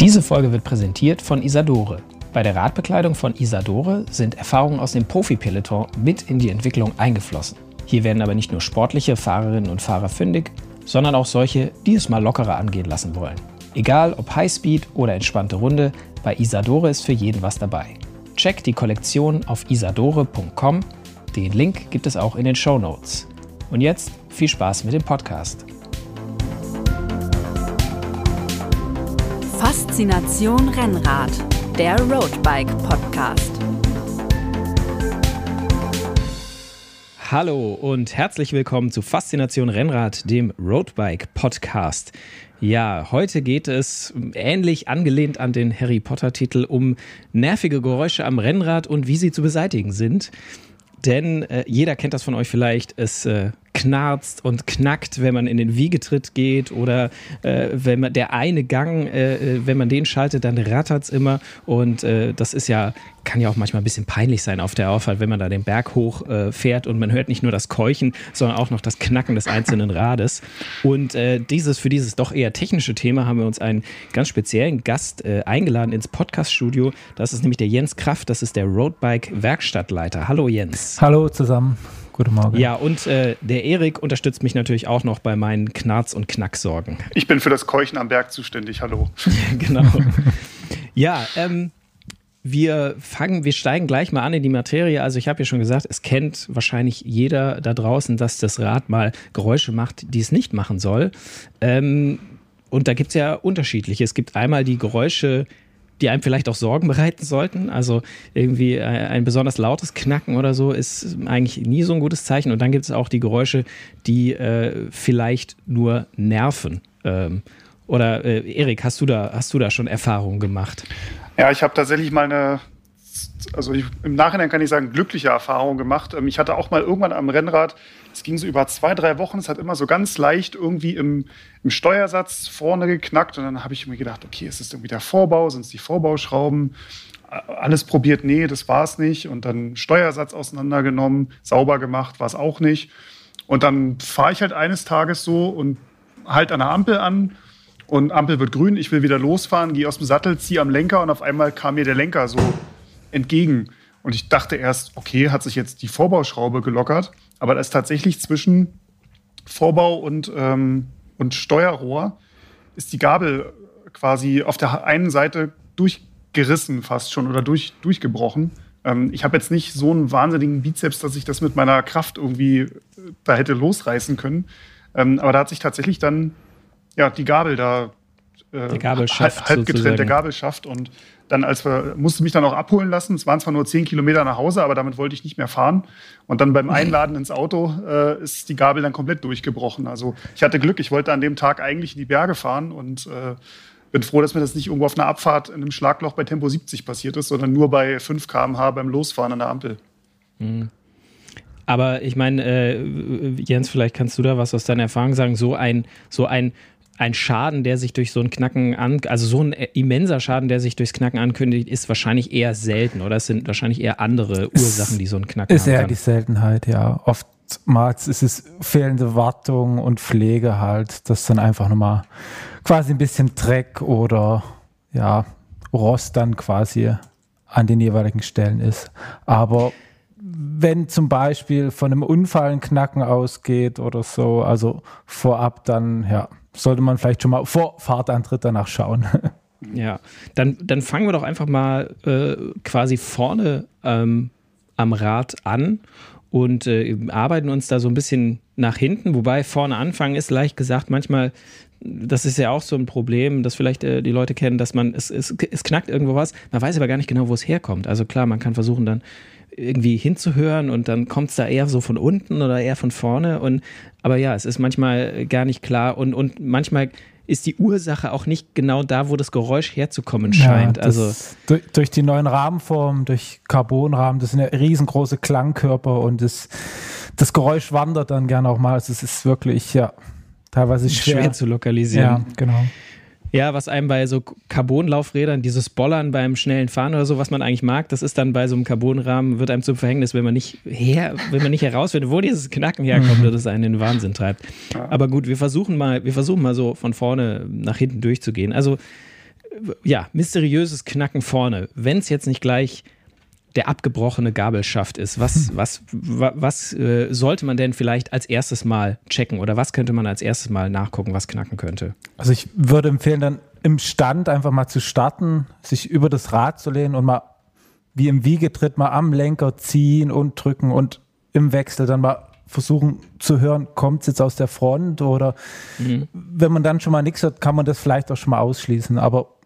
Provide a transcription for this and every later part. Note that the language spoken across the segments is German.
Diese Folge wird präsentiert von Isadore. Bei der Radbekleidung von Isadore sind Erfahrungen aus dem Profi-Peloton mit in die Entwicklung eingeflossen. Hier werden aber nicht nur sportliche Fahrerinnen und Fahrer fündig, sondern auch solche, die es mal lockerer angehen lassen wollen. Egal ob Highspeed oder entspannte Runde, bei Isadore ist für jeden was dabei. Checkt die Kollektion auf isadore.com. Den Link gibt es auch in den Show Notes. Und jetzt viel Spaß mit dem Podcast. Faszination Rennrad, der Roadbike Podcast. Hallo und herzlich willkommen zu Faszination Rennrad, dem Roadbike Podcast. Ja, heute geht es ähnlich angelehnt an den Harry Potter Titel um nervige Geräusche am Rennrad und wie sie zu beseitigen sind. Denn äh, jeder kennt das von euch vielleicht. Es äh, knarzt und knackt, wenn man in den Wiegetritt geht oder äh, wenn man der eine Gang, äh, äh wenn man den schaltet, dann rattert es immer und äh, das ist ja kann ja auch manchmal ein bisschen peinlich sein auf der Auffahrt, wenn man da den Berg hoch äh, fährt und man hört nicht nur das Keuchen, sondern auch noch das Knacken des einzelnen Rades. Und äh, dieses für dieses doch eher technische Thema haben wir uns einen ganz speziellen Gast eingeladen ins Podcaststudio. Das ist nämlich der Jens Kraft, das ist der Roadbike Werkstattleiter. Hallo Jens. Hallo zusammen. Guten Morgen. Ja, und äh, der Erik unterstützt mich natürlich auch noch bei meinen Knarz- und Knacksorgen. Ich bin für das Keuchen am Berg zuständig. Hallo. genau. ja, ähm, wir fangen, wir steigen gleich mal an in die Materie. Also ich habe ja schon gesagt, es kennt wahrscheinlich jeder da draußen, dass das Rad mal Geräusche macht, die es nicht machen soll. Ähm, und da gibt es ja unterschiedliche. Es gibt einmal die Geräusche, die einem vielleicht auch Sorgen bereiten sollten. Also irgendwie ein besonders lautes Knacken oder so ist eigentlich nie so ein gutes Zeichen. Und dann gibt es auch die Geräusche, die äh, vielleicht nur nerven. Ähm, oder äh, Erik, hast du da, hast du da schon Erfahrungen gemacht? Ja, ich habe tatsächlich mal eine also ich, im Nachhinein kann ich sagen, glückliche Erfahrung gemacht. Ähm, ich hatte auch mal irgendwann am Rennrad, es ging so über zwei, drei Wochen, es hat immer so ganz leicht irgendwie im, im Steuersatz vorne geknackt und dann habe ich mir gedacht, okay, ist es irgendwie der Vorbau, sind es die Vorbauschrauben? Alles probiert, nee, das war es nicht. Und dann Steuersatz auseinandergenommen, sauber gemacht, war es auch nicht. Und dann fahre ich halt eines Tages so und halt an der Ampel an und Ampel wird grün, ich will wieder losfahren, gehe aus dem Sattel, ziehe am Lenker und auf einmal kam mir der Lenker so entgegen. Und ich dachte erst, okay, hat sich jetzt die Vorbauschraube gelockert, aber da ist tatsächlich zwischen Vorbau und, ähm, und Steuerrohr ist die Gabel quasi auf der einen Seite durchgerissen fast schon oder durch, durchgebrochen. Ähm, ich habe jetzt nicht so einen wahnsinnigen Bizeps, dass ich das mit meiner Kraft irgendwie äh, da hätte losreißen können. Ähm, aber da hat sich tatsächlich dann ja, die Gabel da der Gabelschaft halb, halb getrennt, der Gabelschaft. Und dann, als wir, musste mich dann auch abholen lassen. Es waren zwar nur zehn Kilometer nach Hause, aber damit wollte ich nicht mehr fahren. Und dann beim Einladen ins Auto äh, ist die Gabel dann komplett durchgebrochen. Also ich hatte Glück, ich wollte an dem Tag eigentlich in die Berge fahren und äh, bin froh, dass mir das nicht irgendwo auf einer Abfahrt in einem Schlagloch bei Tempo 70 passiert ist, sondern nur bei 5 km/h beim Losfahren an der Ampel. Mhm. Aber ich meine, äh, Jens, vielleicht kannst du da was aus deiner Erfahrung sagen. So ein, so ein ein Schaden, der sich durch so ein Knacken an, also so ein immenser Schaden, der sich durchs Knacken ankündigt, ist wahrscheinlich eher selten, oder? Es sind wahrscheinlich eher andere Ursachen, die so ein Knacken ist haben. Ist eher die Seltenheit, ja. Oftmals ist es fehlende Wartung und Pflege halt, dass dann einfach nochmal quasi ein bisschen Dreck oder ja, Rost dann quasi an den jeweiligen Stellen ist. Aber wenn zum Beispiel von einem Unfall ein Knacken ausgeht oder so, also vorab dann, ja, sollte man vielleicht schon mal vor Fahrtantritt danach schauen. Ja, dann, dann fangen wir doch einfach mal äh, quasi vorne ähm, am Rad an und äh, arbeiten uns da so ein bisschen nach hinten. Wobei vorne anfangen ist leicht gesagt, manchmal, das ist ja auch so ein Problem, das vielleicht äh, die Leute kennen, dass man, es, es, es knackt irgendwo was, man weiß aber gar nicht genau, wo es herkommt. Also klar, man kann versuchen dann irgendwie hinzuhören und dann kommt es da eher so von unten oder eher von vorne. Und aber ja, es ist manchmal gar nicht klar und, und manchmal ist die Ursache auch nicht genau da, wo das Geräusch herzukommen scheint. Ja, also durch, durch, die neuen Rahmenformen, durch Carbonrahmen, das sind ja riesengroße Klangkörper und das, das Geräusch wandert dann gerne auch mal. Also es ist wirklich ja teilweise schwer, schwer zu lokalisieren. Ja, genau. Ja, was einem bei so Carbonlaufrädern, dieses Bollern beim schnellen Fahren oder so, was man eigentlich mag, das ist dann bei so einem Carbonrahmen, wird einem zum Verhängnis, wenn man nicht her, wenn man nicht herausfindet, wo dieses Knacken herkommt, dass es einen in den Wahnsinn treibt. Aber gut, wir versuchen mal, wir versuchen mal so von vorne nach hinten durchzugehen. Also ja, mysteriöses Knacken vorne. Wenn es jetzt nicht gleich der abgebrochene Gabelschaft ist, was, hm. was, was, was äh, sollte man denn vielleicht als erstes Mal checken oder was könnte man als erstes Mal nachgucken, was knacken könnte? Also ich würde empfehlen, dann im Stand einfach mal zu starten, sich über das Rad zu lehnen und mal wie im Wiegetritt mal am Lenker ziehen und drücken und im Wechsel dann mal versuchen zu hören, kommt es jetzt aus der Front oder mhm. wenn man dann schon mal nichts hört, kann man das vielleicht auch schon mal ausschließen. Aber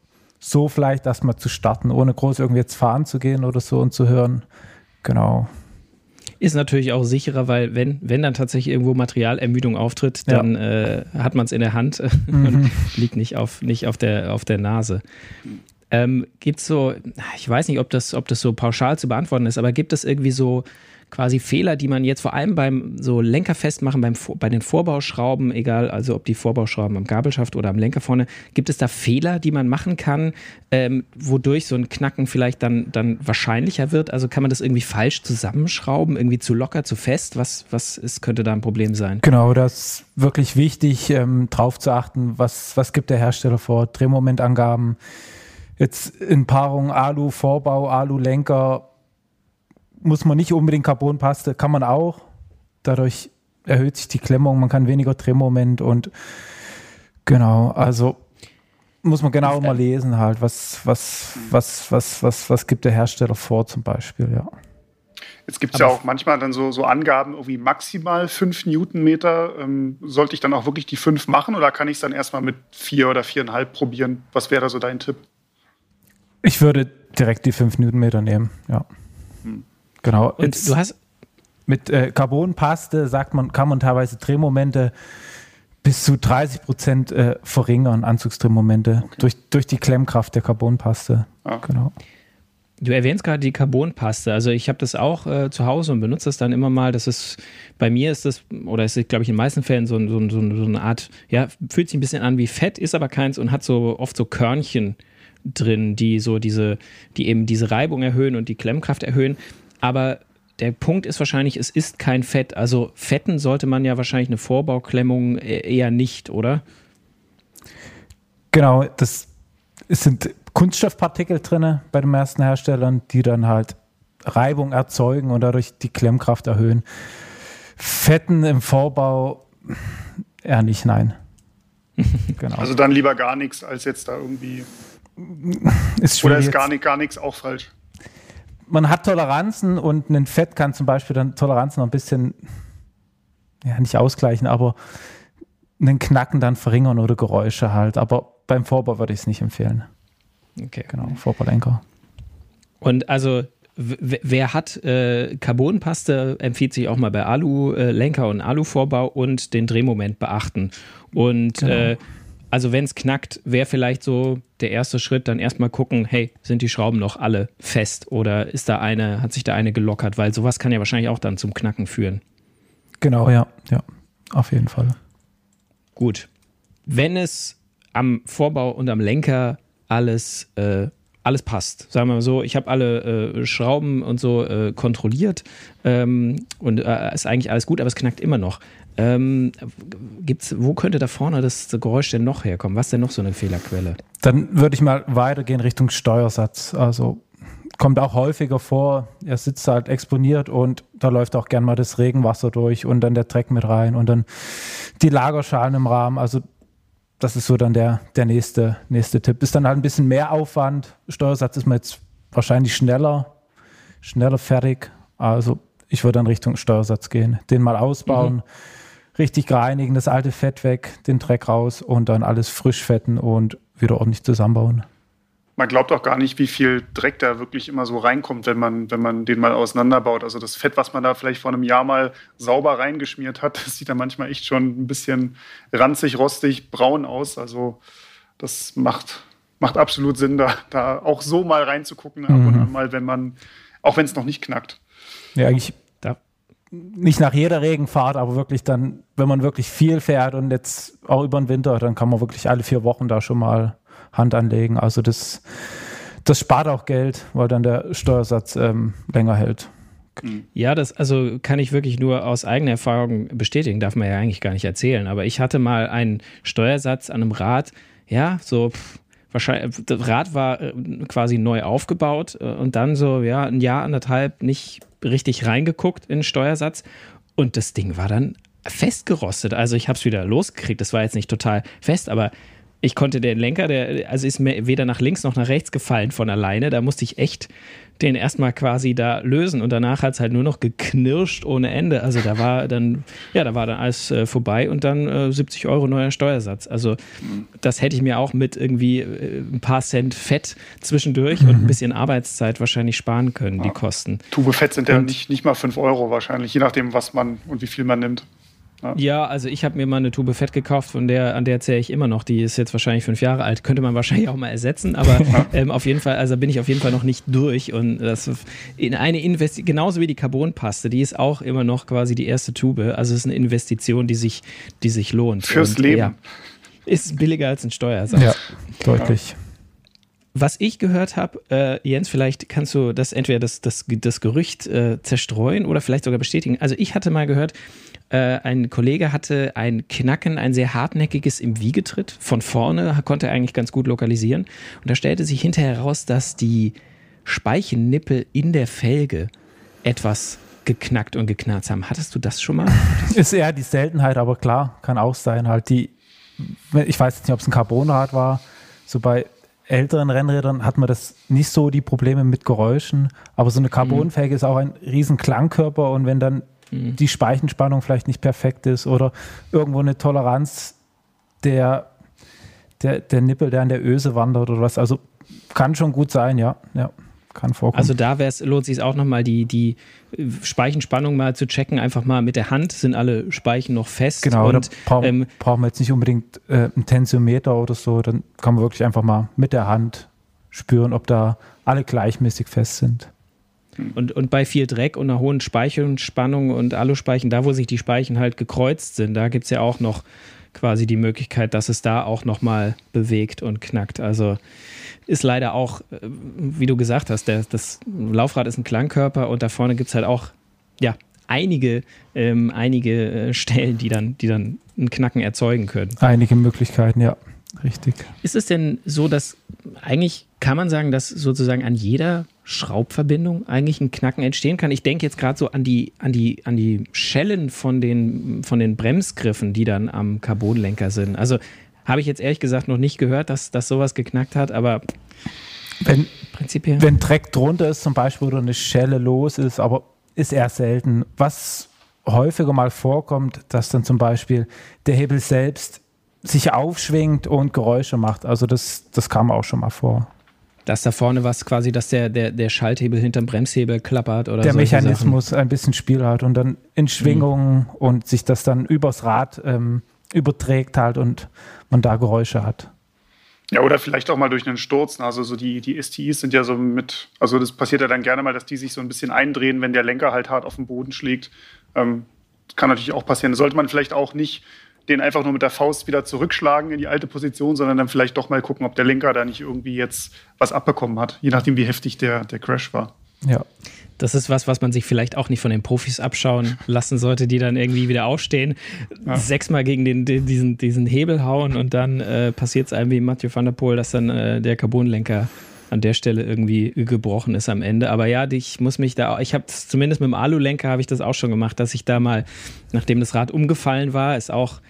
so vielleicht erstmal zu starten, ohne groß irgendwie jetzt fahren zu gehen oder so und zu hören. Genau. Ist natürlich auch sicherer, weil wenn, wenn dann tatsächlich irgendwo Materialermüdung auftritt, dann ja. äh, hat man es in der Hand mhm. und liegt nicht auf, nicht auf, der, auf der Nase. Ähm, gibt es so, ich weiß nicht, ob das, ob das so pauschal zu beantworten ist, aber gibt es irgendwie so quasi Fehler, die man jetzt vor allem beim so Lenker festmachen, beim, bei den Vorbauschrauben, egal, also ob die Vorbauschrauben am Gabelschaft oder am Lenker vorne, gibt es da Fehler, die man machen kann, ähm, wodurch so ein Knacken vielleicht dann, dann wahrscheinlicher wird? Also kann man das irgendwie falsch zusammenschrauben, irgendwie zu locker, zu fest? Was, was ist, könnte da ein Problem sein? Genau, das ist wirklich wichtig, ähm, drauf zu achten, was, was gibt der Hersteller vor, Drehmomentangaben, jetzt in Paarung Alu, Vorbau, Alu, Lenker, muss man nicht unbedingt Carbonpaste, kann man auch. Dadurch erhöht sich die Klemmung, man kann weniger Drehmoment und genau, also muss man genau mal lesen halt, was, was, was, was, was, was gibt der Hersteller vor zum Beispiel, ja. Jetzt gibt es ja auch manchmal dann so, so Angaben, irgendwie maximal 5 Newtonmeter. Ähm, sollte ich dann auch wirklich die 5 machen oder kann ich es dann erstmal mit 4 oder 4,5 probieren? Was wäre da so dein Tipp? Ich würde direkt die 5 Newtonmeter nehmen, ja. Hm. Genau. Und Jetzt du hast mit äh, Carbonpaste sagt man, kann man teilweise Drehmomente bis zu 30 Prozent äh, verringern, Anzugsdrehmomente, okay. durch, durch die Klemmkraft der Carbonpaste. Ah. Genau. Du erwähnst gerade die Carbonpaste. Also ich habe das auch äh, zu Hause und benutze das dann immer mal. Das ist, bei mir ist das, oder ist, glaube ich, in den meisten Fällen so, so, so, so, eine Art, ja, fühlt sich ein bisschen an wie Fett, ist aber keins und hat so oft so Körnchen drin, die so diese, die eben diese Reibung erhöhen und die Klemmkraft erhöhen. Aber der Punkt ist wahrscheinlich, es ist kein Fett. Also Fetten sollte man ja wahrscheinlich eine Vorbauklemmung e-, eher nicht, oder? Genau, das sind Kunststoffpartikel drin bei den meisten Herstellern, die dann halt Reibung erzeugen und dadurch die Klemmkraft erhöhen. Fetten im Vorbau eher nicht, nein. genau. Also dann lieber gar nichts, als jetzt da irgendwie. Ist Oder ist gar, nicht, gar nichts auch falsch? Man hat Toleranzen und ein Fett kann zum Beispiel dann Toleranzen noch ein bisschen, ja, nicht ausgleichen, aber einen Knacken dann verringern oder Geräusche halt. Aber beim Vorbau würde ich es nicht empfehlen. Okay. Genau, Vorbaulenker. Und also wer hat äh, Carbonpaste, empfiehlt sich auch mal bei Alu-Lenker äh, und Alu-Vorbau und den Drehmoment beachten. Und genau. äh, also wenn es knackt, wäre vielleicht so der erste Schritt, dann erstmal gucken, hey, sind die Schrauben noch alle fest oder ist da eine, hat sich da eine gelockert, weil sowas kann ja wahrscheinlich auch dann zum Knacken führen. Genau, ja, ja, auf jeden Fall. Gut. Wenn es am Vorbau und am Lenker alles, äh, alles passt, sagen wir mal so, ich habe alle äh, Schrauben und so äh, kontrolliert ähm, und äh, ist eigentlich alles gut, aber es knackt immer noch. Ähm, gibt's, wo könnte da vorne das Geräusch denn noch herkommen? Was ist denn noch so eine Fehlerquelle? Dann würde ich mal weitergehen Richtung Steuersatz. Also kommt auch häufiger vor, er sitzt halt exponiert und da läuft auch gern mal das Regenwasser durch und dann der Dreck mit rein und dann die Lagerschalen im Rahmen. Also das ist so dann der, der nächste, nächste Tipp. Ist dann halt ein bisschen mehr Aufwand. Steuersatz ist man jetzt wahrscheinlich schneller, schneller fertig. Also ich würde dann Richtung Steuersatz gehen. Den mal ausbauen. Mhm richtig reinigen, das alte Fett weg, den Dreck raus und dann alles frisch fetten und wieder ordentlich zusammenbauen. Man glaubt auch gar nicht, wie viel Dreck da wirklich immer so reinkommt, wenn man, wenn man den mal auseinanderbaut. Also das Fett, was man da vielleicht vor einem Jahr mal sauber reingeschmiert hat, das sieht dann manchmal echt schon ein bisschen ranzig, rostig, braun aus. Also das macht, macht absolut Sinn, da, da auch so mal reinzugucken, ab und mhm. an mal, wenn man, auch wenn es noch nicht knackt. Ja, eigentlich nicht nach jeder Regenfahrt, aber wirklich dann, wenn man wirklich viel fährt und jetzt auch über den Winter, dann kann man wirklich alle vier Wochen da schon mal Hand anlegen. Also das, das spart auch Geld, weil dann der Steuersatz ähm, länger hält. Ja, das also kann ich wirklich nur aus eigener Erfahrung bestätigen, darf man ja eigentlich gar nicht erzählen. Aber ich hatte mal einen Steuersatz an einem Rad, ja, so wahrscheinlich, das Rad war äh, quasi neu aufgebaut äh, und dann so, ja, ein Jahr, anderthalb nicht richtig reingeguckt in den Steuersatz und das Ding war dann festgerostet. Also ich habe es wieder losgekriegt. Das war jetzt nicht total fest, aber ich konnte den Lenker, der also ist mir weder nach links noch nach rechts gefallen von alleine. Da musste ich echt den erstmal quasi da lösen und danach hat es halt nur noch geknirscht ohne Ende. Also da war dann, ja, da war dann alles äh, vorbei und dann äh, 70 Euro neuer Steuersatz. Also das hätte ich mir auch mit irgendwie äh, ein paar Cent Fett zwischendurch mhm. und ein bisschen Arbeitszeit wahrscheinlich sparen können, ja. die Kosten. Tube Fett sind ja nicht, nicht mal 5 Euro wahrscheinlich, je nachdem, was man und wie viel man nimmt. Ja, ja also ich habe mir mal eine Tube Fett gekauft, von der, an der zähle ich immer noch. Die ist jetzt wahrscheinlich fünf Jahre alt. Könnte man wahrscheinlich auch mal ersetzen, aber ähm, auf jeden Fall, also bin ich auf jeden Fall noch nicht durch. Und das in eine Investition, genauso wie die Carbonpaste, die ist auch immer noch quasi die erste Tube. Also es ist eine Investition, die sich, die sich lohnt. Fürs Und, Leben. Ja, ist billiger als ein Steuersatz. Ja, deutlich. Was ich gehört habe, äh, Jens, vielleicht kannst du das entweder das, das, das Gerücht äh, zerstreuen oder vielleicht sogar bestätigen. Also ich hatte mal gehört, äh, ein Kollege hatte ein Knacken, ein sehr hartnäckiges im Wiegetritt. Von vorne konnte er eigentlich ganz gut lokalisieren. Und da stellte sich hinterher heraus, dass die Speichennippel in der Felge etwas geknackt und geknarzt haben. Hattest du das schon mal? Ist eher die Seltenheit, aber klar, kann auch sein. Halt die, ich weiß jetzt nicht, ob es ein Carbonrad war. So bei älteren Rennrädern hat man das nicht so die Probleme mit Geräuschen, aber so eine Carbonfelge mhm. ist auch ein riesen Klangkörper und wenn dann mhm. die Speichenspannung vielleicht nicht perfekt ist oder irgendwo eine Toleranz der, der, der Nippel, der an der Öse wandert oder was. Also kann schon gut sein, ja. ja kann vorkommen. Also da lohnt sich auch nochmal die, die Speichenspannung mal zu checken, einfach mal mit der Hand, sind alle Speichen noch fest. Genau, und, da brauchen, ähm, brauchen wir jetzt nicht unbedingt äh, einen Tensiometer oder so, dann kann man wirklich einfach mal mit der Hand spüren, ob da alle gleichmäßig fest sind. Und, und bei viel Dreck und einer hohen Speichenspannung und Aluspeichen, da wo sich die Speichen halt gekreuzt sind, da gibt es ja auch noch quasi die Möglichkeit, dass es da auch nochmal bewegt und knackt. Also ist leider auch, äh, wie du gesagt hast, der, das Laufrad ist ein Klangkörper und da vorne gibt es halt auch, ja, einige, ähm, einige äh, Stellen, die dann, die dann ein Knacken erzeugen können. Einige Möglichkeiten, ja, richtig. Ist es denn so, dass eigentlich kann man sagen, dass sozusagen an jeder Schraubverbindung eigentlich ein Knacken entstehen kann? Ich denke jetzt gerade so an die, an, die, an die Schellen von den, von den Bremsgriffen, die dann am Carbonlenker sind. Also habe ich jetzt ehrlich gesagt noch nicht gehört, dass, dass sowas geknackt hat, aber wenn, prinzipiell. Wenn Dreck drunter ist zum Beispiel oder eine Schelle los ist, aber ist eher selten. Was häufiger mal vorkommt, dass dann zum Beispiel der Hebel selbst sich aufschwingt und Geräusche macht. Also das, das kam auch schon mal vor. Dass da vorne was quasi, dass der, der, der Schalthebel hinterm Bremshebel klappert oder Der Mechanismus Sachen. ein bisschen Spiel hat und dann in Schwingungen mhm. und sich das dann übers Rad ähm, überträgt halt und man da Geräusche hat. Ja, oder vielleicht auch mal durch einen Sturz. Also so die, die STIs sind ja so mit, also das passiert ja dann gerne mal, dass die sich so ein bisschen eindrehen, wenn der Lenker halt hart auf den Boden schlägt. Ähm, kann natürlich auch passieren. Da sollte man vielleicht auch nicht den einfach nur mit der Faust wieder zurückschlagen in die alte Position, sondern dann vielleicht doch mal gucken, ob der Lenker da nicht irgendwie jetzt was abbekommen hat, je nachdem, wie heftig der, der Crash war. Ja. Das ist was, was man sich vielleicht auch nicht von den Profis abschauen lassen sollte, die dann irgendwie wieder aufstehen, ja. sechsmal gegen den, den, diesen, diesen Hebel hauen und dann äh, passiert es einem wie Mathieu van der Poel, dass dann äh, der Carbonlenker an der Stelle irgendwie gebrochen ist am Ende. Aber ja, ich muss mich da, ich habe zumindest mit dem Alulenker habe ich das auch schon gemacht, dass ich da mal, nachdem das Rad umgefallen war, ist auch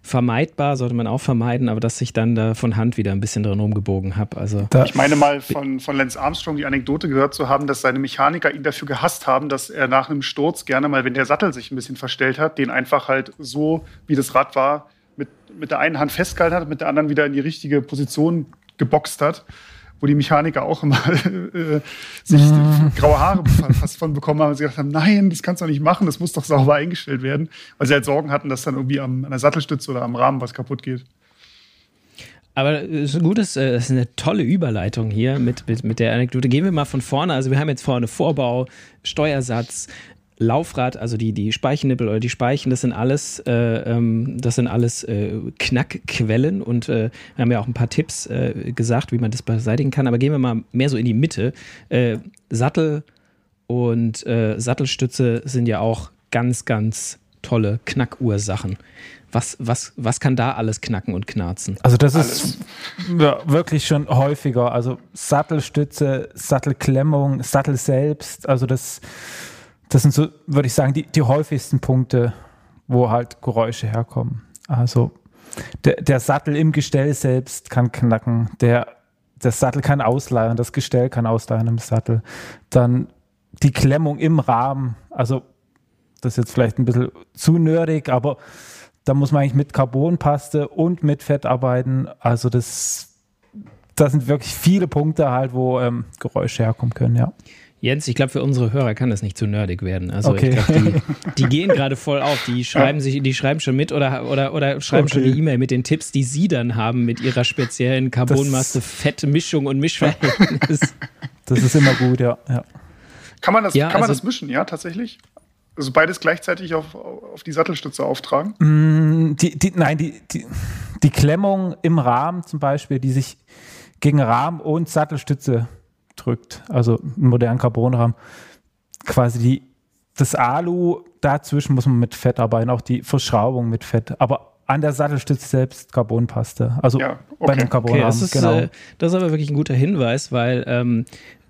vermeidbar, sollte man auch vermeiden, aber dass ich dann da von Hand wieder ein bisschen drin rumgebogen habe. Also ich meine mal von, von Lance Armstrong die Anekdote gehört zu haben, dass seine Mechaniker ihn dafür gehasst haben, dass er nach einem Sturz gerne mal, wenn der Sattel sich ein bisschen verstellt hat, den einfach halt so, wie das Rad war, mit, mit der einen Hand festgehalten hat, mit der anderen wieder in die richtige Position geboxt hat wo die Mechaniker auch immer äh, sich mhm. graue Haare fast von bekommen haben und sie gesagt haben, nein, das kannst du doch nicht machen, das muss doch sauber eingestellt werden, weil sie halt Sorgen hatten, dass dann irgendwie am, an der Sattelstütze oder am Rahmen was kaputt geht. Aber es ist, ein gutes, äh, es ist eine tolle Überleitung hier mit, mit, mit der Anekdote. Gehen wir mal von vorne. Also wir haben jetzt vorne Vorbau, Steuersatz, Laufrad, also die, die Speichennippel oder die Speichen, das sind alles, äh, ähm, das sind alles äh, Knackquellen und äh, wir haben ja auch ein paar Tipps äh, gesagt, wie man das beseitigen kann. Aber gehen wir mal mehr so in die Mitte. Äh, Sattel und äh, Sattelstütze sind ja auch ganz, ganz tolle Knackursachen. was, was, was kann da alles knacken und knarzen? Also das alles. ist ja, wirklich schon häufiger. Also Sattelstütze, Sattelklemmung, Sattel selbst. Also das, das sind so, würde ich sagen, die, die häufigsten Punkte, wo halt Geräusche herkommen. Also der, der Sattel im Gestell selbst kann knacken. Der, der Sattel kann ausleihen, das Gestell kann ausleihen im Sattel. Dann die Klemmung im Rahmen. Also das ist jetzt vielleicht ein bisschen zu nerdig, aber da muss man eigentlich mit Carbonpaste und mit Fett arbeiten. Also das, das sind wirklich viele Punkte halt, wo ähm, Geräusche herkommen können, ja. Jens, ich glaube, für unsere Hörer kann das nicht zu nerdig werden. Also okay. ich glaube, die, die, gehen gerade voll auf. Die schreiben sich, die schreiben schon mit oder, oder, oder schreiben okay. schon die E-Mail mit den Tipps, die sie dann haben mit ihrer speziellen Carbonmasse, Fettmischung und Mischverhältnis. Das ist immer gut, ja. ja. Kann man das, ja, kann man also, das mischen, ja, tatsächlich? Also beides gleichzeitig auf, auf die Sattelstütze auftragen? Mm, die, die, nein, die, die, die Klemmung im Rahmen zum Beispiel, die sich gegen Rahmen und Sattelstütze drückt, also einen modernen Carbonrahmen, quasi die, das Alu dazwischen muss man mit Fett arbeiten, auch die Verschraubung mit Fett, aber an der Sattelstütze selbst Carbonpaste, also ja, okay. bei dem Carbonrahmen. Okay, das, ist, genau. Äh, das ist aber wirklich ein guter Hinweis, weil ähm,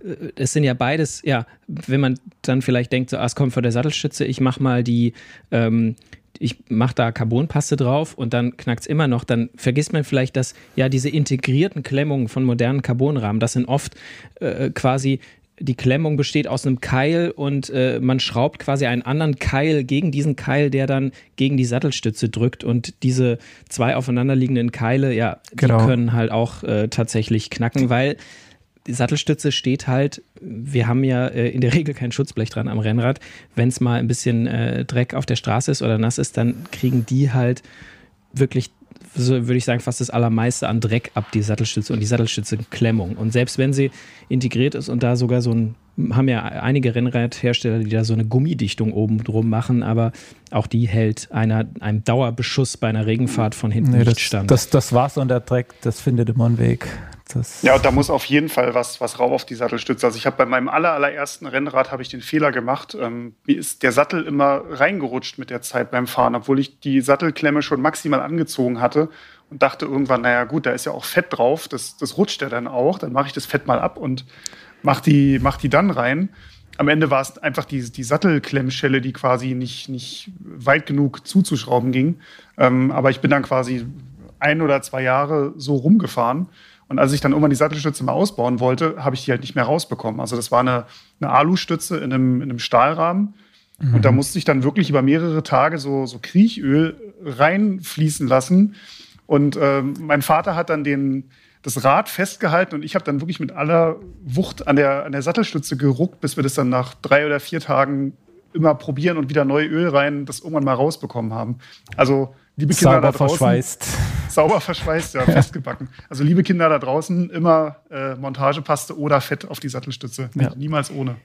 äh, es sind ja beides, ja, wenn man dann vielleicht denkt, so, ah, es kommt von der Sattelstütze, ich mach mal die, ähm, ich mache da Carbonpaste drauf und dann knackt es immer noch, dann vergisst man vielleicht, dass ja diese integrierten Klemmungen von modernen Carbonrahmen, das sind oft äh, quasi die Klemmung besteht aus einem Keil und äh, man schraubt quasi einen anderen Keil gegen diesen Keil, der dann gegen die Sattelstütze drückt. Und diese zwei aufeinanderliegenden Keile, ja, genau. die können halt auch äh, tatsächlich knacken, weil die Sattelstütze steht halt, wir haben ja äh, in der Regel kein Schutzblech dran am Rennrad. Wenn es mal ein bisschen äh, Dreck auf der Straße ist oder nass ist, dann kriegen die halt wirklich, so würde ich sagen, fast das Allermeiste an Dreck ab, die Sattelstütze und die Sattelstütze Klemmung. Und selbst wenn sie integriert ist und da sogar so ein, haben ja einige Rennradhersteller, die da so eine Gummidichtung oben drum machen, aber auch die hält einer, einem Dauerbeschuss bei einer Regenfahrt von hinten nee, nicht das, stand. Das, das Wasser und der Dreck, das findet immer einen Weg. Das ja, da muss auf jeden Fall was, was rauf auf die Sattelstütze. Also ich habe bei meinem aller, allerersten Rennrad habe ich den Fehler gemacht. Ähm, mir ist der Sattel immer reingerutscht mit der Zeit beim Fahren, obwohl ich die Sattelklemme schon maximal angezogen hatte und dachte irgendwann, naja gut, da ist ja auch Fett drauf, das, das rutscht ja dann auch. Dann mache ich das Fett mal ab und mach die, mach die dann rein. Am Ende war es einfach die, die Sattelklemmschelle, die quasi nicht, nicht weit genug zuzuschrauben ging. Ähm, aber ich bin dann quasi ein oder zwei Jahre so rumgefahren und als ich dann irgendwann die Sattelstütze mal ausbauen wollte, habe ich die halt nicht mehr rausbekommen. Also das war eine, eine Alustütze in einem, in einem Stahlrahmen. Mhm. Und da musste ich dann wirklich über mehrere Tage so, so Kriechöl reinfließen lassen. Und äh, mein Vater hat dann den, das Rad festgehalten und ich habe dann wirklich mit aller Wucht an der, an der Sattelstütze geruckt, bis wir das dann nach drei oder vier Tagen immer probieren und wieder neu Öl rein, das irgendwann mal rausbekommen haben. Also liebe Kinder sauber da draußen, verschweißt. Sauber verschweißt, ja, festgebacken. Also liebe Kinder da draußen, immer äh, Montagepaste oder Fett auf die Sattelstütze. Ja. Niemals ohne.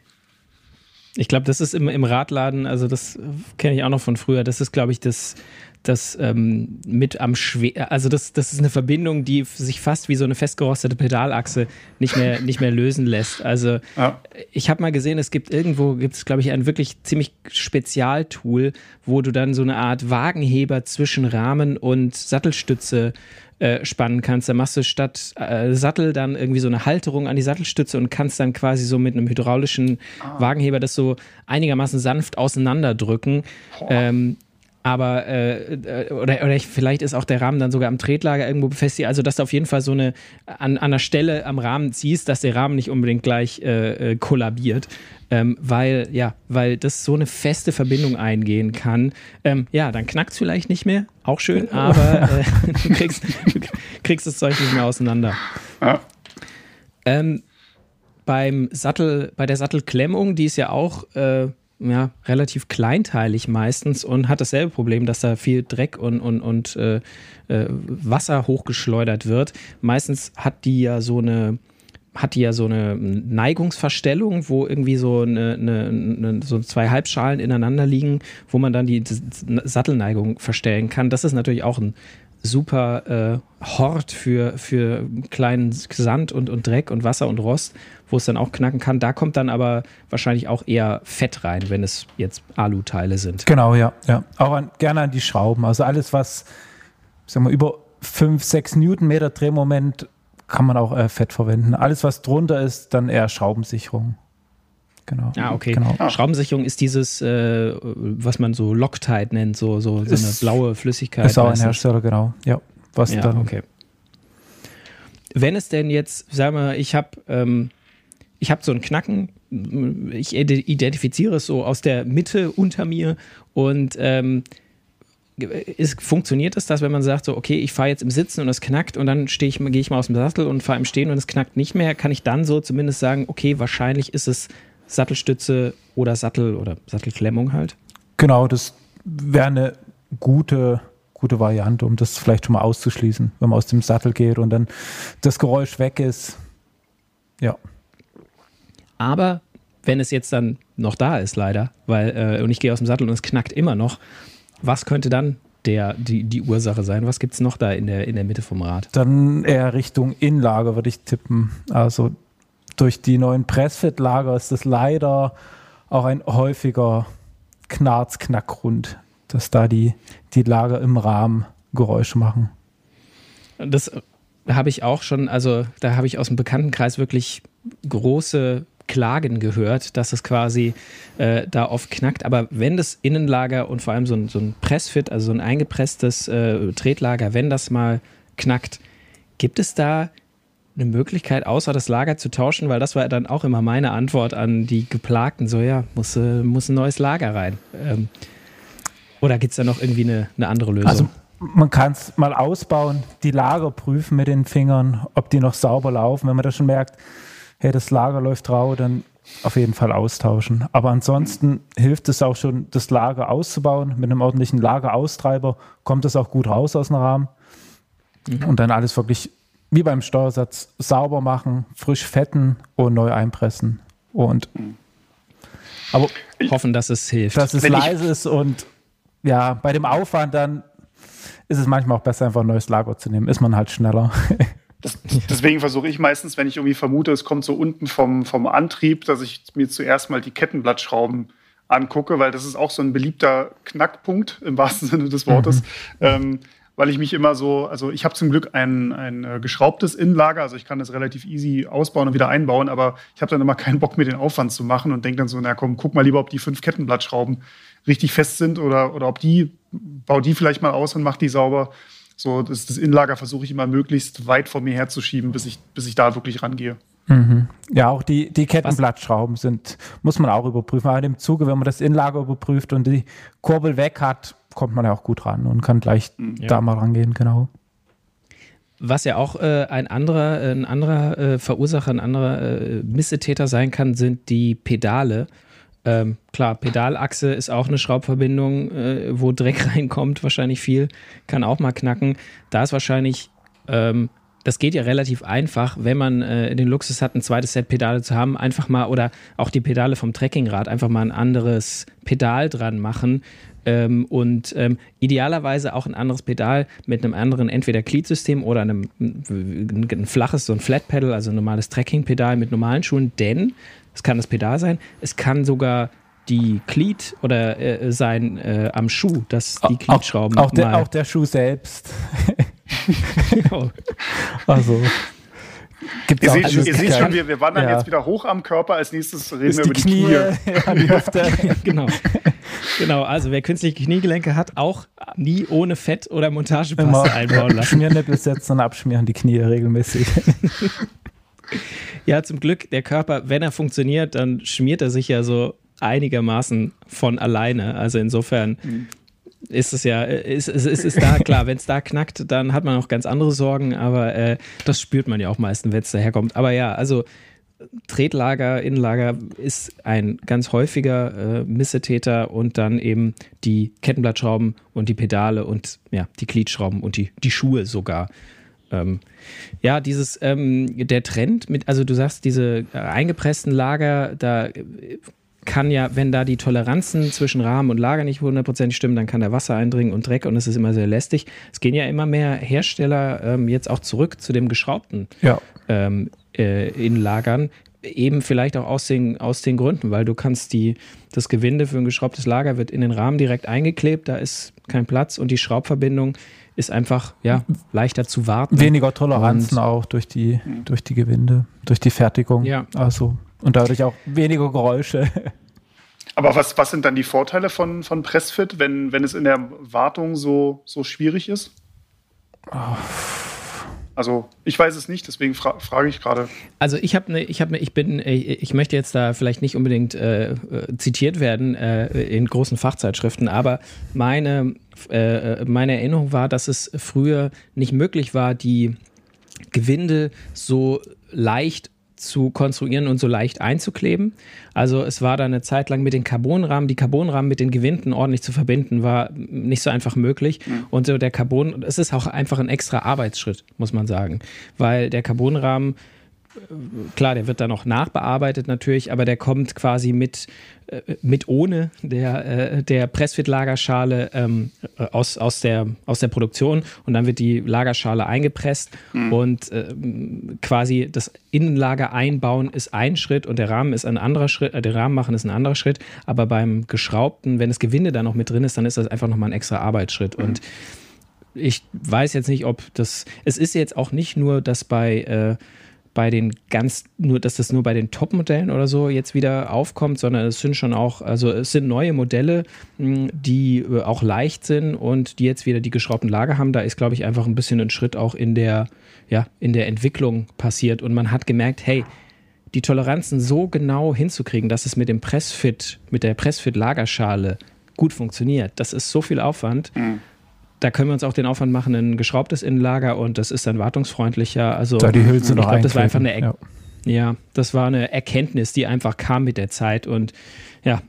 Ich glaube, das ist im, im Radladen, also das kenne ich auch noch von früher, das ist, glaube ich, das das ähm, mit am schwer, also das, das ist eine Verbindung, die sich fast wie so eine festgerostete Pedalachse nicht mehr, nicht mehr lösen lässt. Also ja. ich habe mal gesehen, es gibt irgendwo, gibt es glaube ich ein wirklich ziemlich Spezialtool, wo du dann so eine Art Wagenheber zwischen Rahmen und Sattelstütze äh, spannen kannst. Da machst du statt äh, Sattel dann irgendwie so eine Halterung an die Sattelstütze und kannst dann quasi so mit einem hydraulischen ah. Wagenheber das so einigermaßen sanft auseinanderdrücken. Ähm, aber äh, äh, oder, oder vielleicht ist auch der Rahmen dann sogar am Tretlager irgendwo befestigt, also dass du auf jeden Fall so eine an, an einer Stelle am Rahmen ziehst, dass der Rahmen nicht unbedingt gleich äh, äh, kollabiert. Ähm, weil, ja, weil das so eine feste Verbindung eingehen kann. Ähm, ja, dann knackt es vielleicht nicht mehr, auch schön, aber äh, du, kriegst, du kriegst das Zeug nicht mehr auseinander. Ja. Ähm, beim Sattel, bei der Sattelklemmung, die ist ja auch äh, ja, relativ kleinteilig meistens und hat dasselbe Problem, dass da viel Dreck und, und, und äh, äh, Wasser hochgeschleudert wird. Meistens hat die ja so eine hat die ja so eine Neigungsverstellung, wo irgendwie so, eine, eine, eine, so zwei Halbschalen ineinander liegen, wo man dann die Sattelneigung verstellen kann. Das ist natürlich auch ein super äh, Hort für, für kleinen Sand und, und Dreck und Wasser und Rost, wo es dann auch knacken kann. Da kommt dann aber wahrscheinlich auch eher Fett rein, wenn es jetzt Aluteile sind. Genau, ja. ja. Auch an, gerne an die Schrauben. Also alles, was sagen wir, über 5, 6 Newtonmeter Drehmoment kann man auch äh, Fett verwenden. Alles, was drunter ist, dann eher Schraubensicherung. Genau. Ah, okay. Genau. Ah. Schraubensicherung ist dieses, äh, was man so Loctite nennt, so, so, so eine blaue Flüssigkeit. Ist auch ein Hersteller, genau. Ja, was ja, dann. Okay. Wenn es denn jetzt, sagen wir, ich habe ähm, ich habe so einen Knacken, ich identifiziere es so aus der Mitte unter mir und ähm, ist, funktioniert es das, wenn man sagt, so, okay, ich fahre jetzt im Sitzen und es knackt und dann stehe ich, gehe ich mal aus dem Sattel und fahre im Stehen und es knackt nicht mehr, kann ich dann so zumindest sagen, okay, wahrscheinlich ist es Sattelstütze oder Sattel oder Sattelklemmung halt? Genau, das wäre eine gute, gute Variante, um das vielleicht schon mal auszuschließen, wenn man aus dem Sattel geht und dann das Geräusch weg ist. Ja. Aber wenn es jetzt dann noch da ist, leider, weil äh, und ich gehe aus dem Sattel und es knackt immer noch, was könnte dann der, die, die Ursache sein? Was gibt es noch da in der, in der Mitte vom Rad? Dann eher Richtung Innenlager würde ich tippen. Also durch die neuen Pressfettlager ist das leider auch ein häufiger Knarz-Knackgrund, dass da die, die Lager im Rahmen Geräusche machen. Das habe ich auch schon, also da habe ich aus dem Bekanntenkreis wirklich große Klagen gehört, dass es quasi äh, da oft knackt. Aber wenn das Innenlager und vor allem so ein, so ein Pressfit, also so ein eingepresstes äh, Tretlager, wenn das mal knackt, gibt es da eine Möglichkeit, außer das Lager zu tauschen? Weil das war dann auch immer meine Antwort an die Geplagten. So, ja, muss, äh, muss ein neues Lager rein. Ähm, oder gibt es da noch irgendwie eine, eine andere Lösung? Also man kann es mal ausbauen, die Lager prüfen mit den Fingern, ob die noch sauber laufen. Wenn man da schon merkt, hey, das Lager läuft rau, dann auf jeden Fall austauschen. Aber ansonsten hilft es auch schon, das Lager auszubauen. Mit einem ordentlichen Lageraustreiber kommt es auch gut raus aus dem Rahmen. Mhm. Und dann alles wirklich wie beim Steuersatz sauber machen, frisch fetten und neu einpressen. Und aber hoffen, dass es hilft. Dass es Wenn leise ist und ja, bei dem Aufwand dann ist es manchmal auch besser, einfach ein neues Lager zu nehmen. Ist man halt schneller. Das, deswegen versuche ich meistens, wenn ich irgendwie vermute, es kommt so unten vom, vom Antrieb, dass ich mir zuerst mal die Kettenblattschrauben angucke, weil das ist auch so ein beliebter Knackpunkt im wahrsten Sinne des Wortes. Mhm. Ähm, weil ich mich immer so, also ich habe zum Glück ein, ein äh, geschraubtes Innenlager, also ich kann das relativ easy ausbauen und wieder einbauen, aber ich habe dann immer keinen Bock, mir den Aufwand zu machen und denke dann so, na komm, guck mal lieber, ob die fünf Kettenblattschrauben richtig fest sind oder, oder ob die, bau die vielleicht mal aus und mach die sauber. So, das, das Innenlager versuche ich immer möglichst weit vor mir herzuschieben, bis ich, bis ich da wirklich rangehe. Mhm. Ja, auch die, die Kettenblattschrauben sind, muss man auch überprüfen. Aber im Zuge, wenn man das Innenlager überprüft und die Kurbel weg hat, kommt man ja auch gut ran und kann gleich mhm. ja. da mal rangehen, genau. Was ja auch äh, ein anderer, ein anderer äh, Verursacher, ein anderer äh, Missetäter sein kann, sind die Pedale. Ähm, klar, Pedalachse ist auch eine Schraubverbindung, äh, wo Dreck reinkommt, wahrscheinlich viel, kann auch mal knacken. Da ist wahrscheinlich, ähm, das geht ja relativ einfach, wenn man äh, den Luxus hat, ein zweites Set Pedale zu haben, einfach mal oder auch die Pedale vom Trekkingrad, einfach mal ein anderes Pedal dran machen. Ähm, und ähm, idealerweise auch ein anderes Pedal mit einem anderen entweder Glied-System oder einem ein, ein flaches, so ein Flat Pedal, also ein normales Trekking-Pedal mit normalen Schuhen, denn es kann das Pedal sein, es kann sogar die Glied oder äh, sein äh, am Schuh, dass die Gliedschrauben. Auch, auch, der, auch der Schuh selbst. Also. Gibt's ihr, seht, ihr seht schon, wir, wir wandern ja. jetzt wieder hoch am Körper. Als nächstes reden Ist wir über die, Knie. Knie. Ja, die genau. genau, also wer künstliche Kniegelenke hat, auch nie ohne Fett oder Montagepaste einbauen lassen. Schmiernippel setzen und abschmieren die Knie regelmäßig. Ja, zum Glück, der Körper, wenn er funktioniert, dann schmiert er sich ja so einigermaßen von alleine. Also insofern mhm. Ist es ja, ist, ist, ist, ist da klar, wenn es da knackt, dann hat man auch ganz andere Sorgen, aber äh, das spürt man ja auch meistens, wenn es daherkommt. Aber ja, also Tretlager, Innenlager ist ein ganz häufiger äh, Missetäter und dann eben die Kettenblattschrauben und die Pedale und ja, die Gliedschrauben und die, die Schuhe sogar. Ähm, ja, dieses, ähm, der Trend mit, also du sagst, diese äh, eingepressten Lager, da äh, kann ja, wenn da die Toleranzen zwischen Rahmen und Lager nicht hundertprozentig stimmen, dann kann da Wasser eindringen und Dreck und es ist immer sehr lästig. Es gehen ja immer mehr Hersteller ähm, jetzt auch zurück zu dem geschraubten Ja. ähm, äh, in Lagern. Eben vielleicht auch aus den, aus den Gründen, weil du kannst die, das Gewinde für ein geschraubtes Lager wird in den Rahmen direkt eingeklebt, da ist kein Platz und die Schraubverbindung ist einfach ja, leichter zu warten. Weniger Toleranzen Und- auch durch die, durch die Gewinde, durch die Fertigung. Ja. Also, und dadurch auch weniger Geräusche. Aber was, was sind dann die Vorteile von, von Pressfit, wenn, wenn es in der Wartung so, so schwierig ist? Also ich weiß es nicht, deswegen fra frage ich gerade. Also ich habe ne, ich habe ich bin äh, ich möchte jetzt da vielleicht nicht unbedingt äh, äh, zitiert werden äh, in großen Fachzeitschriften, aber meine äh, meine Erinnerung war, dass es früher nicht möglich war, die Gewinde so leicht zu konstruieren und so leicht einzukleben. Also es war da eine Zeit lang mit den Carbonrahmen, die Carbonrahmen mit den Gewinden ordentlich zu verbinden, war nicht so einfach möglich. Und so der Carbon, es ist auch einfach ein extra Arbeitsschritt, muss man sagen, weil der Carbonrahmen klar, der wird dann noch nachbearbeitet natürlich, aber der kommt quasi mit, äh, mit ohne der, äh, der Pressfit-Lagerschale ähm, äh, aus, aus, der, aus der Produktion. Und dann wird die Lagerschale eingepresst und ähm, quasi das Innenlager einbauen ist ein Schritt und der Rahmen ist ein anderer Schritt, äh, der Rahmen machen ist ein anderer Schritt, aber beim geschraubten, wenn das Gewinde da noch mit drin ist, dann ist das einfach nochmal ein extra Arbeitsschritt. Und ich weiß jetzt nicht, ob das. Es ist jetzt auch nicht nur, dass bei, äh, bei den ganz, nur, dass das nur bei den Top-Modellen oder so jetzt wieder aufkommt, sondern es sind schon auch, also es sind neue Modelle, mh, die äh, auch leicht sind und die jetzt wieder die geschraubten Lager haben. Da ist, glaube ich, einfach ein bisschen ein Schritt auch in der, ja, in der Entwicklung passiert und man hat gemerkt, hey, die Toleranzen so genau hinzukriegen, dass es mit dem Pressfit, mit der Pressfit-Lagerschale gut funktioniert, das ist so viel Aufwand da können wir uns auch den Aufwand machen, ein geschraubtes Innenlager und das ist dann wartungsfreundlicher. Also Da die Hülse noch glaube, das war einfach eine. Er- ja. das war eine Erkenntnis, die einfach kam mit der Zeit und ja,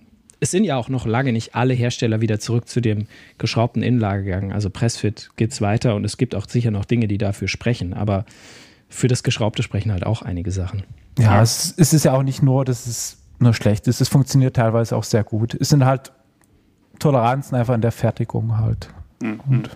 es sind ja auch noch lange nicht alle Hersteller wieder zurück zu dem geschraubten Innenlager gegangen. Also Pressfit geht's weiter und es gibt auch sicher noch Dinge, die dafür sprechen, aber für das Geschraubte sprechen halt auch einige Sachen. Ja, es, es ist ja auch nicht nur, dass es nur schlecht ist. Es funktioniert teilweise auch sehr gut. Es sind halt Toleranzen einfach in der Fertigung halt. Und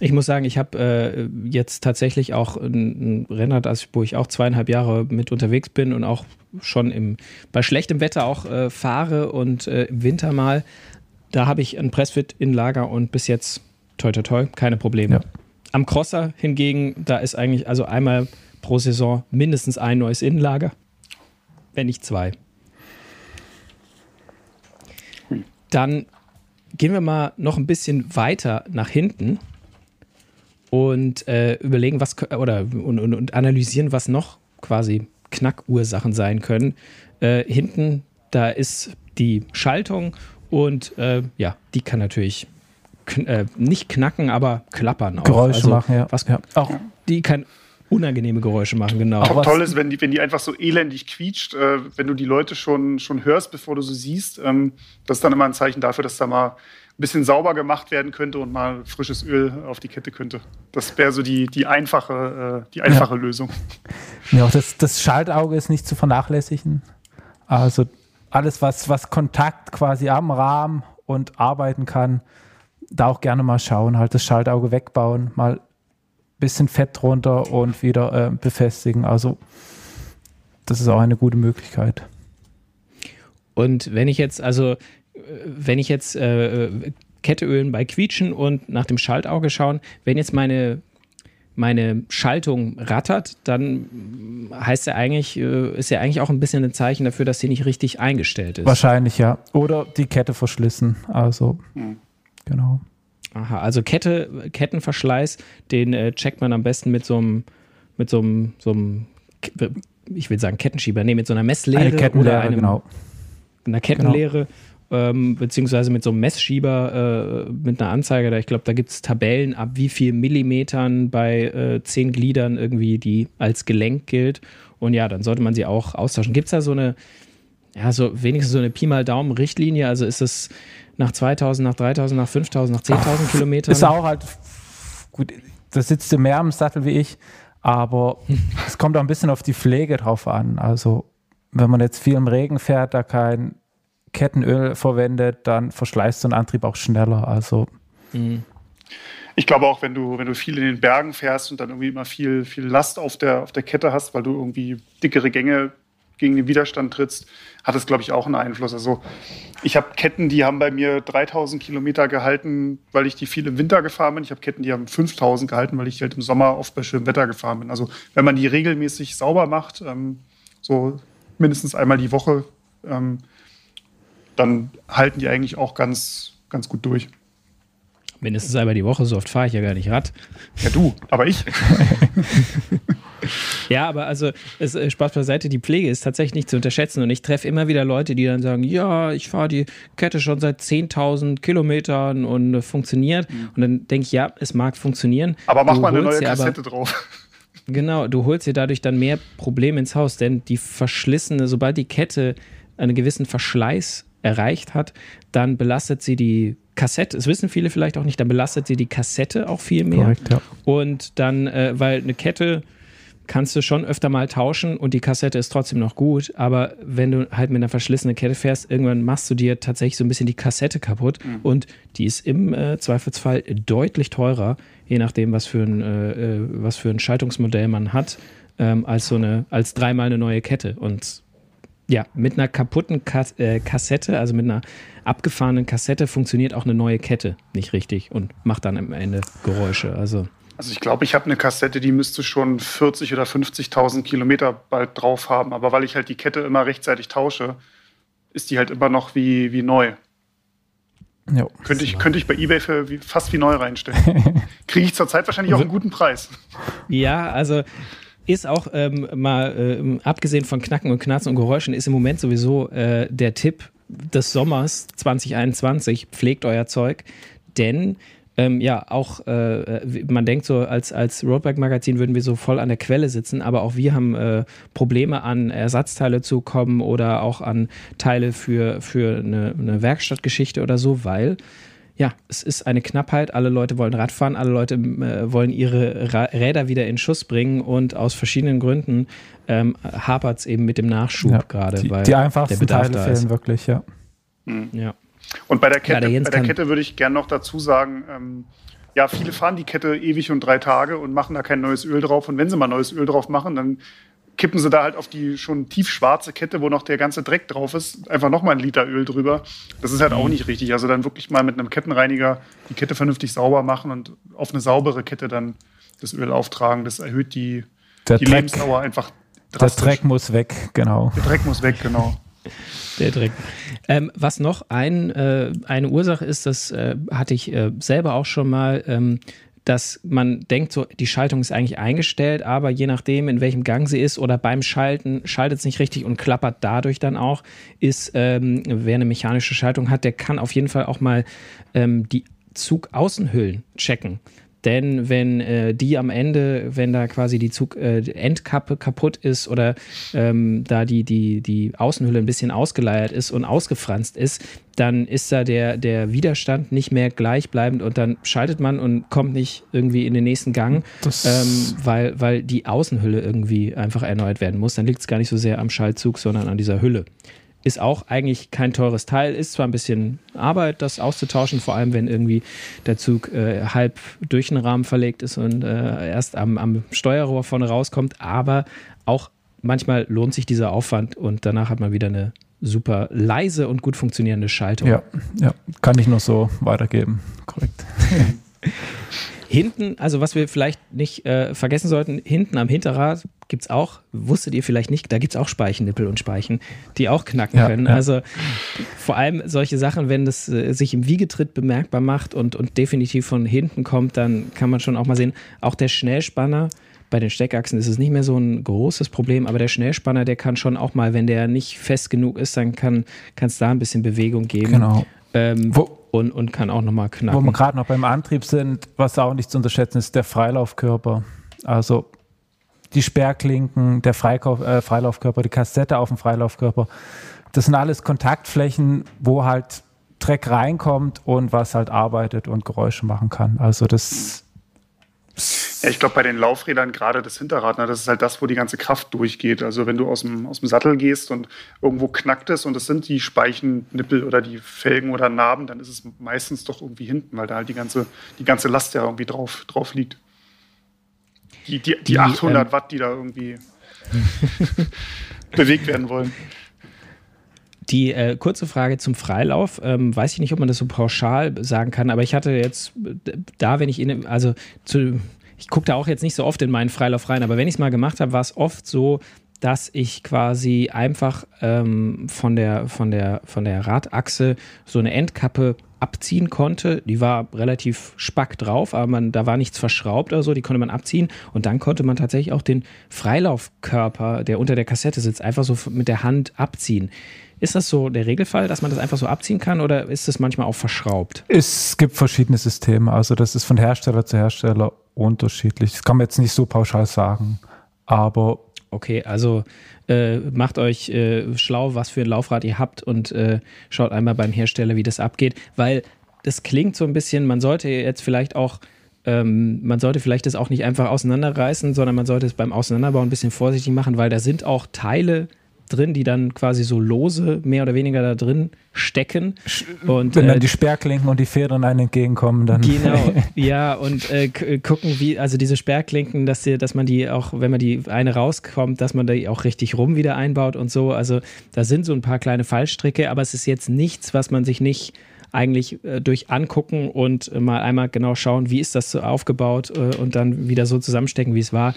Ich muss sagen, ich habe äh, jetzt tatsächlich auch ein, ein Rennrad, also wo ich auch zweieinhalb Jahre mit unterwegs bin und auch schon im, bei schlechtem Wetter auch äh, fahre und äh, im Winter mal. Da habe ich ein Pressfit in Lager und bis jetzt toi toi toi, keine Probleme. Ja. Am Crosser hingegen, da ist eigentlich also einmal pro Saison mindestens ein neues Innenlager, wenn nicht zwei. Dann gehen wir mal noch ein bisschen weiter nach hinten und äh, überlegen, was oder und, und, und analysieren, was noch quasi Knackursachen sein können. Äh, hinten, da ist die Schaltung und äh, ja, die kann natürlich kn äh, nicht knacken, aber klappern auch. Geräusche Also, machen, ja. Was, ja. Auch Die kann unangenehme Geräusche machen, genau. Auch toll ist, wenn die, wenn die einfach so elendig quietscht, äh, wenn du die Leute schon, schon hörst, bevor du sie siehst. Ähm, das ist dann immer ein Zeichen dafür, dass da mal ein bisschen sauber gemacht werden könnte und mal frisches Öl auf die Kette könnte. Das wäre so die, die einfache, äh, die einfache Lösung. Ja, auch das, das Schaltauge ist nicht zu vernachlässigen. Also alles, was, was Kontakt quasi am Rahmen und arbeiten kann, da auch gerne mal schauen, halt das Schaltauge wegbauen, mal bisschen Fett drunter und wieder äh, befestigen. Also das ist auch eine gute Möglichkeit. Und wenn ich jetzt, also, äh, wenn ich jetzt äh, Kette ölen bei Quietschen und nach dem Schaltauge schauen, wenn jetzt meine, meine Schaltung rattert, dann heißt ja eigentlich, äh, ist ja eigentlich auch ein bisschen ein Zeichen dafür, dass sie nicht richtig eingestellt ist. Wahrscheinlich ja. Oder die Kette verschlissen. Also genau. Aha, also Kette, Kettenverschleiß, den äh, checkt man am besten mit so einem, mit so einem, so einem, K- ich will sagen Kettenschieber, nee, mit so einer Messlehre Eine Kettenlehre, oder einem, genau. einer Kettenlehre, ähm, beziehungsweise mit so einem Messschieber, äh, mit einer Anzeige. Da, ich glaube, da gibt es Tabellen, ab wie viel Millimetern bei äh, zehn Gliedern irgendwie die als Gelenk gilt. Und ja, dann sollte man sie auch austauschen. Gibt es da so eine, ja, so wenigstens so eine Pi mal Daumen Richtlinie? Also ist es nach 2000, nach 3000, nach 5000, nach 10.000 Kilometern? Ist auch halt gut, da sitzt du mehr am Sattel wie ich, aber es kommt auch ein bisschen auf die Pflege drauf an. Also wenn man jetzt viel im Regen fährt, da kein Kettenöl verwendet, dann verschleißt so ein Antrieb auch schneller. Also mhm. Ich glaube auch, wenn du, wenn du viel in den Bergen fährst und dann irgendwie immer viel, viel Last auf der, auf der Kette hast, weil du irgendwie dickere Gänge gegen den Widerstand trittst, hat es, glaube ich, auch einen Einfluss. Also ich habe Ketten, die haben bei mir 3000 Kilometer gehalten, weil ich die viel im Winter gefahren bin. Ich habe Ketten, die haben 5000 gehalten, weil ich halt im Sommer oft bei schönem Wetter gefahren bin. Also wenn man die regelmäßig sauber macht, ähm, so mindestens einmal die Woche, ähm, dann halten die eigentlich auch ganz, ganz gut durch. Mindestens einmal die Woche, so oft fahre ich ja gar nicht Rad. Ja, du, aber ich. ja, aber also es, äh, Spaß beiseite, die Pflege ist tatsächlich nicht zu unterschätzen und ich treffe immer wieder Leute, die dann sagen, ja, ich fahre die Kette schon seit 10.000 Kilometern und äh, funktioniert. Mhm. Und dann denke ich, ja, es mag funktionieren. Aber mach mal eine neue Kassette aber, drauf. Genau, du holst dir dadurch dann mehr Probleme ins Haus, denn die verschlissene, sobald die Kette einen gewissen Verschleiß erreicht hat, dann belastet sie die Kassette, das wissen viele vielleicht auch nicht, dann belastet sie die Kassette auch viel mehr. Korrekt, ja. Und dann, äh, weil eine Kette kannst du schon öfter mal tauschen und die Kassette ist trotzdem noch gut, aber wenn du halt mit einer verschlissenen Kette fährst, irgendwann machst du dir tatsächlich so ein bisschen die Kassette kaputt mhm. und die ist im äh, Zweifelsfall deutlich teurer, je nachdem, was für ein, äh, äh was für ein Schaltungsmodell man hat, ähm, als so eine, als dreimal eine neue Kette. Und ja, mit einer kaputten Kas äh, Kassette, also mit einer abgefahrenen Kassette, funktioniert auch eine neue Kette nicht richtig und macht dann am Ende Geräusche. Also, also ich glaube, ich habe eine Kassette, die müsste schon 40 oder 50.000 Kilometer bald drauf haben. Aber weil ich halt die Kette immer rechtzeitig tausche, ist die halt immer noch wie, wie neu. Jo, könnte, ich, könnte ich bei eBay für wie, fast wie neu reinstellen. Kriege ich zurzeit wahrscheinlich auch einen guten Preis. Ja, also ist auch ähm, mal, äh, abgesehen von Knacken und Knarzen und Geräuschen, ist im Moment sowieso äh, der Tipp des Sommers 2021, pflegt euer Zeug, denn ähm, ja, auch äh, man denkt so, als, als Roadbike-Magazin würden wir so voll an der Quelle sitzen, aber auch wir haben äh, Probleme, an Ersatzteile zu kommen oder auch an Teile für, für eine, eine Werkstattgeschichte oder so, weil ja, es ist eine Knappheit. Alle Leute wollen Radfahren, alle Leute äh, wollen ihre Ra Räder wieder in Schuss bringen und aus verschiedenen Gründen ähm, hapert es eben mit dem Nachschub ja, gerade. Die, die einfachsten Teile fehlen wirklich, ja. Mhm. ja. Und bei der Kette, ja, der bei der Kette würde ich gerne noch dazu sagen, ähm, ja, viele fahren die Kette ewig und drei Tage und machen da kein neues Öl drauf. Und wenn sie mal neues Öl drauf machen, dann kippen sie da halt auf die schon tiefschwarze Kette, wo noch der ganze Dreck drauf ist, einfach nochmal ein Liter Öl drüber. Das ist halt auch mhm. nicht richtig. Also dann wirklich mal mit einem Kettenreiniger die Kette vernünftig sauber machen und auf eine saubere Kette dann das Öl auftragen. Das erhöht die, die Lebensdauer einfach drastisch. Der Dreck muss weg, genau. Der Dreck muss weg, genau. Der Dreck. Ähm, was noch ein, äh, eine Ursache ist, das äh, hatte ich äh, selber auch schon mal, ähm, dass man denkt, so die Schaltung ist eigentlich eingestellt, aber je nachdem, in welchem Gang sie ist oder beim Schalten schaltet es nicht richtig und klappert dadurch dann auch, ist, ähm, wer eine mechanische Schaltung hat, der kann auf jeden Fall auch mal ähm, die Zugaußenhüllen checken. Denn wenn äh, die am Ende, wenn da quasi die Zug, äh, Endkappe kaputt ist oder ähm, da die, die, die Außenhülle ein bisschen ausgeleiert ist und ausgefranst ist, dann ist da der, der Widerstand nicht mehr gleichbleibend und dann schaltet man und kommt nicht irgendwie in den nächsten Gang, ähm, weil, weil die Außenhülle irgendwie einfach erneuert werden muss. Dann liegt es gar nicht so sehr am Schaltzug, sondern an dieser Hülle. Ist auch eigentlich kein teures Teil, ist zwar ein bisschen Arbeit, das auszutauschen, vor allem wenn irgendwie der Zug äh, halb durch den Rahmen verlegt ist und äh, erst am, am Steuerrohr vorne rauskommt, aber auch manchmal lohnt sich dieser Aufwand und danach hat man wieder eine super leise und gut funktionierende Schaltung. Ja, ja, kann ich nur so weitergeben. Korrekt. Hinten, also was wir vielleicht nicht äh, vergessen sollten, hinten am Hinterrad gibt es auch, wusstet ihr vielleicht nicht, da gibt es auch Speichennippel und Speichen, die auch knacken ja, können. Ja. Also vor allem solche Sachen, wenn das äh, sich im Wiegetritt bemerkbar macht und, und definitiv von hinten kommt, dann kann man schon auch mal sehen, auch der Schnellspanner, bei den Steckachsen ist es nicht mehr so ein großes Problem, aber der Schnellspanner, der kann schon auch mal, wenn der nicht fest genug ist, dann kann es da ein bisschen Bewegung geben. Genau. Ähm, Wo, und, und kann auch nochmal knacken. Wo wir gerade noch beim Antrieb sind, was auch nicht zu unterschätzen ist, der Freilaufkörper. Also die Sperrklinken, der Freikauf, äh, Freilaufkörper, die Kassette auf dem Freilaufkörper. Das sind alles Kontaktflächen, wo halt Dreck reinkommt und was halt arbeitet und Geräusche machen kann. Also das Ja, ich glaube, bei den Laufrädern gerade das Hinterrad, ne, das ist halt das, wo die ganze Kraft durchgeht. Also wenn du aus dem, aus dem Sattel gehst und irgendwo knackt es und es sind die Speichennippel oder die Felgen oder Narben, dann ist es meistens doch irgendwie hinten, weil da halt die ganze, die ganze Last ja irgendwie drauf, drauf liegt. Die, die, die, die 800 ähm, Watt, die da irgendwie bewegt werden wollen. Die äh, kurze Frage zum Freilauf, ähm, weiß ich nicht, ob man das so pauschal sagen kann, aber ich hatte jetzt da, wenn ich in, also zu, ich gucke da auch jetzt nicht so oft in meinen Freilauf rein, aber wenn ich es mal gemacht habe, war es oft so, dass ich quasi einfach ähm, von, der, von, der, von der Radachse so eine Endkappe abziehen konnte. Die war relativ spack drauf, aber man, da war nichts verschraubt oder so, die konnte man abziehen. Und dann konnte man tatsächlich auch den Freilaufkörper, der unter der Kassette sitzt, einfach so mit der Hand abziehen. Ist das so der Regelfall, dass man das einfach so abziehen kann oder ist das manchmal auch verschraubt? Es gibt verschiedene Systeme. Also das ist von Hersteller zu Hersteller unterschiedlich. Das kann man jetzt nicht so pauschal sagen. Aber Okay, also äh, macht euch äh, schlau, was für ein Laufrad ihr habt und äh, schaut einmal beim Hersteller, wie das abgeht, weil das klingt so ein bisschen, man sollte jetzt vielleicht auch, ähm, man sollte vielleicht das auch nicht einfach auseinanderreißen, sondern man sollte es beim Auseinanderbauen ein bisschen vorsichtig machen, weil da sind auch Teile drin, die dann quasi so lose mehr oder weniger da drin stecken. Und, Wenn dann äh, die Sperrklinken und die Federn einem entgegenkommen, dann. Genau, ja, und äh, äh, gucken, wie, also diese Sperrklinken, dass, die, dass man die auch, wenn man die eine rauskommt, dass man die auch richtig rum wieder einbaut und so. Also da sind so ein paar kleine Fallstricke, aber es ist jetzt nichts, was man sich nicht eigentlich äh, durch angucken und mal einmal genau schauen, wie ist das so aufgebaut äh, und dann wieder so zusammenstecken, wie es war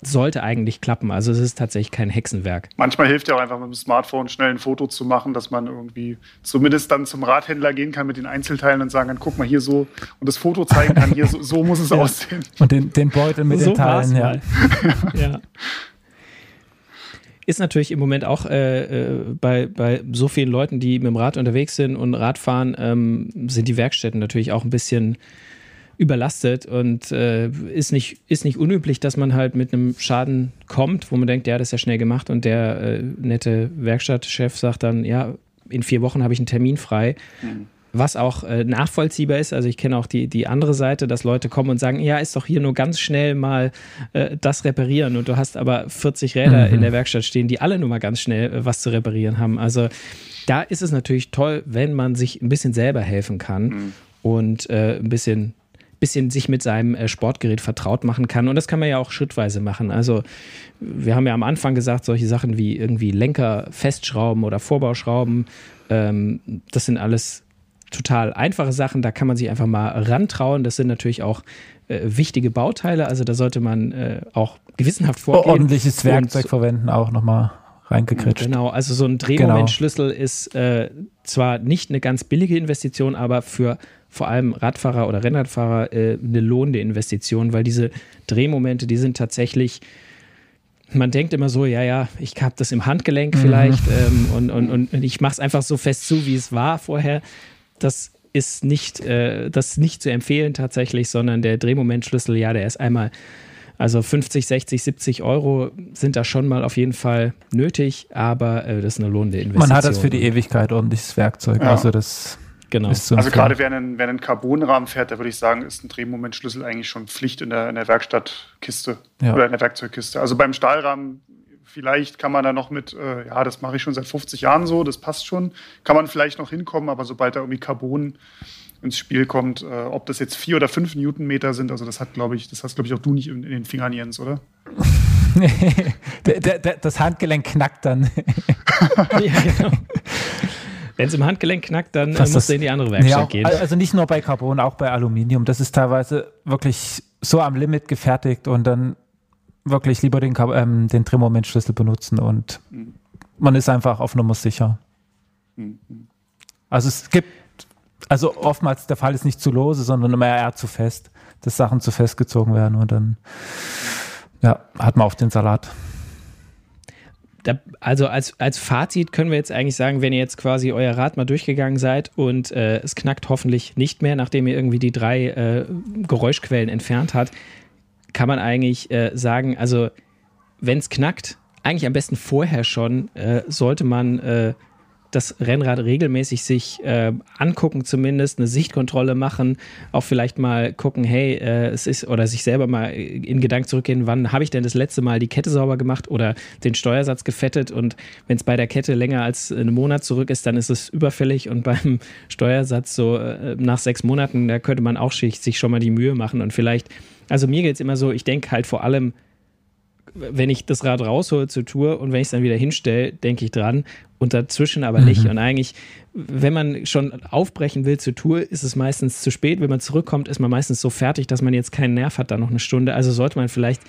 sollte eigentlich klappen. Also es ist tatsächlich kein Hexenwerk. Manchmal hilft ja auch einfach mit dem Smartphone schnell ein Foto zu machen, dass man irgendwie zumindest dann zum Radhändler gehen kann mit den Einzelteilen und sagen kann, guck mal hier so und das Foto zeigen kann, hier so, so muss es ja. aussehen. Und den, den Beutel mit so den Teilen, ja. ja. Ist natürlich im Moment auch äh, äh, bei, bei so vielen Leuten, die mit dem Rad unterwegs sind und Radfahren, ähm, sind die Werkstätten natürlich auch ein bisschen überlastet und äh, ist, nicht, ist nicht unüblich, dass man halt mit einem Schaden kommt, wo man denkt, ja, das ist ja schnell gemacht und der äh, nette Werkstattchef sagt dann, ja, in vier Wochen habe ich einen Termin frei. Mhm. Was auch äh, nachvollziehbar ist, also ich kenne auch die, die andere Seite, dass Leute kommen und sagen, ja, ist doch hier nur ganz schnell mal äh, das reparieren und du hast aber 40 Räder mhm. in der Werkstatt stehen, die alle nur mal ganz schnell äh, was zu reparieren haben. Also da ist es natürlich toll, wenn man sich ein bisschen selber helfen kann mhm. und äh, ein bisschen bisschen sich mit seinem äh, Sportgerät vertraut machen kann. Und das kann man ja auch schrittweise machen. Also wir haben ja am Anfang gesagt, solche Sachen wie irgendwie Lenker festschrauben oder Vorbauschrauben, ähm, das sind alles total einfache Sachen. Da kann man sich einfach mal rantrauen. Das sind natürlich auch äh, wichtige Bauteile. Also da sollte man äh, auch gewissenhaft vorgehen. Ordentliches Werkzeug Und, verwenden auch nochmal reingekritscht. Genau, also so ein Drehmomentschlüssel genau. ist äh, zwar nicht eine ganz billige Investition, aber für vor allem Radfahrer oder Rennradfahrer äh, eine lohnende Investition, weil diese Drehmomente, die sind tatsächlich, man denkt immer so, ja, ja, ich habe das im Handgelenk mhm. vielleicht ähm, und, und, und ich mache es einfach so fest zu, wie es war vorher. Das ist nicht, äh, das nicht zu empfehlen tatsächlich, sondern der Drehmomentschlüssel, ja, der ist einmal, also 50, 60, 70 Euro sind da schon mal auf jeden Fall nötig, aber äh, das ist eine lohnende Investition. Man hat das für die Ewigkeit ordentliches Werkzeug, ja. also das Genau. Also gerade wer einen, wer einen Carbonrahmen fährt, da würde ich sagen, ist ein Drehmomentschlüssel eigentlich schon Pflicht in der, in der Werkstattkiste ja. oder in der Werkzeugkiste. Also beim Stahlrahmen vielleicht kann man da noch mit, äh, ja, das mache ich schon seit 50 Jahren so, das passt schon, kann man vielleicht noch hinkommen, aber sobald da irgendwie Carbon ins Spiel kommt, äh, ob das jetzt vier oder fünf Newtonmeter sind, also das hat, glaube ich, das hast, glaube ich, auch du nicht in, in den Fingern, Jens, oder? nee, das Handgelenk knackt dann. ja, genau. Wenn es im Handgelenk knackt, dann äh, musst du in die andere Werkstatt ja, gehen. Also nicht nur bei Carbon, auch bei Aluminium. Das ist teilweise wirklich so am Limit gefertigt und dann wirklich lieber den, ähm, den Drehmomentschlüssel benutzen und mhm. man ist einfach auf Nummer sicher. Mhm. Also es gibt, also oftmals der Fall ist nicht zu lose, sondern immer eher zu fest, dass Sachen zu fest gezogen werden und dann ja, hat man auf den Salat. Da, also als, als Fazit können wir jetzt eigentlich sagen, wenn ihr jetzt quasi euer Rad mal durchgegangen seid und äh, es knackt hoffentlich nicht mehr, nachdem ihr irgendwie die drei äh, Geräuschquellen entfernt habt, kann man eigentlich äh, sagen, also wenn es knackt, eigentlich am besten vorher schon, äh, sollte man äh, das Rennrad regelmäßig sich äh, angucken, zumindest eine Sichtkontrolle machen, auch vielleicht mal gucken, hey, äh, es ist, oder sich selber mal in Gedanken zurückgehen, wann habe ich denn das letzte Mal die Kette sauber gemacht oder den Steuersatz gefettet? Und wenn es bei der Kette länger als einen Monat zurück ist, dann ist es überfällig. Und beim Steuersatz so äh, nach sechs Monaten, da könnte man auch sich, schon mal die Mühe machen. Und vielleicht, also mir geht es immer so, ich denke halt vor allem, wenn ich das Rad raushole zur Tour und wenn ich es dann wieder hinstelle, denke ich dran und dazwischen aber nicht. Mhm. Und eigentlich, wenn man schon aufbrechen will zur Tour, ist es meistens zu spät. Wenn man zurückkommt, ist man meistens so fertig, dass man jetzt keinen Nerv hat, da noch eine Stunde. Also sollte man vielleicht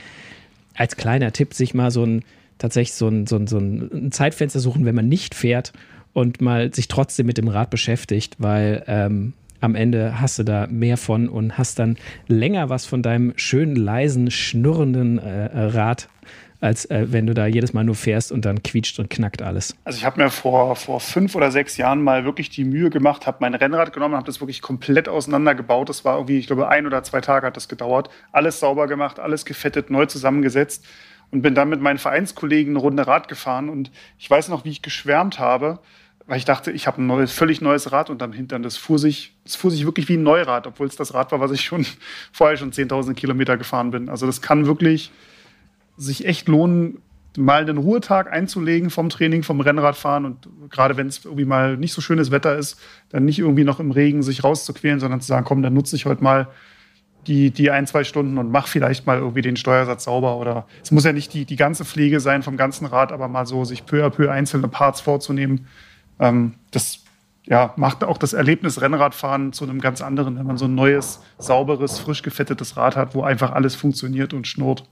als kleiner Tipp sich mal so ein tatsächlich so ein, so ein, so ein Zeitfenster suchen, wenn man nicht fährt und mal sich trotzdem mit dem Rad beschäftigt, weil ähm, am Ende hast du da mehr von und hast dann länger was von deinem schönen, leisen, schnurrenden äh, Rad, als äh, wenn du da jedes Mal nur fährst und dann quietscht und knackt alles. Also ich habe mir vor, vor fünf oder sechs Jahren mal wirklich die Mühe gemacht, habe mein Rennrad genommen, habe das wirklich komplett auseinandergebaut. Das war irgendwie, ich glaube, ein oder zwei Tage hat das gedauert. Alles sauber gemacht, alles gefettet, neu zusammengesetzt und bin dann mit meinen Vereinskollegen eine Runde Rad gefahren. Und ich weiß noch, wie ich geschwärmt habe, weil ich dachte, ich habe ein neues, völlig neues Rad unterm Hintern. Das fuhr sich, das fuhr sich wirklich wie ein Neurad, obwohl es das Rad war, was ich schon vorher schon 10.000 Kilometer gefahren bin. Also das kann wirklich sich echt lohnen, mal einen Ruhetag einzulegen vom Training, vom Rennradfahren und gerade wenn es irgendwie mal nicht so schönes Wetter ist, dann nicht irgendwie noch im Regen sich rauszuquälen, sondern zu sagen, komm, dann nutze ich heute mal die, die ein, zwei Stunden und mach vielleicht mal irgendwie den Steuersatz sauber oder es muss ja nicht die, die ganze Pflege sein vom ganzen Rad, aber mal so sich peu à peu einzelne Parts vorzunehmen, ähm, das ja, macht auch das Erlebnis Rennradfahren zu einem ganz anderen, wenn man so ein neues, sauberes, frisch gefettetes Rad hat, wo einfach alles funktioniert und schnurrt.